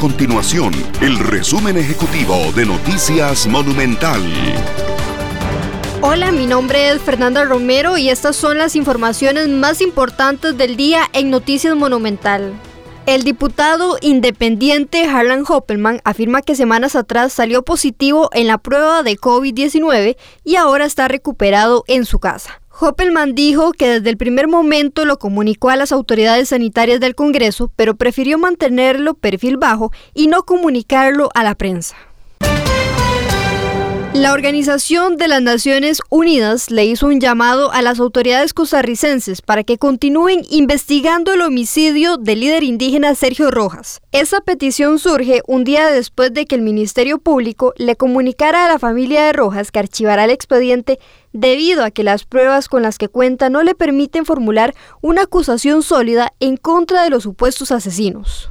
continuación el resumen ejecutivo de Noticias Monumental. Hola, mi nombre es Fernanda Romero y estas son las informaciones más importantes del día en Noticias Monumental. El diputado independiente Harlan Hoppelman afirma que semanas atrás salió positivo en la prueba de COVID-19 y ahora está recuperado en su casa. Hoppelman dijo que desde el primer momento lo comunicó a las autoridades sanitarias del Congreso, pero prefirió mantenerlo perfil bajo y no comunicarlo a la prensa. La Organización de las Naciones Unidas le hizo un llamado a las autoridades costarricenses para que continúen investigando el homicidio del líder indígena Sergio Rojas. Esa petición surge un día después de que el Ministerio Público le comunicara a la familia de Rojas que archivará el expediente debido a que las pruebas con las que cuenta no le permiten formular una acusación sólida en contra de los supuestos asesinos.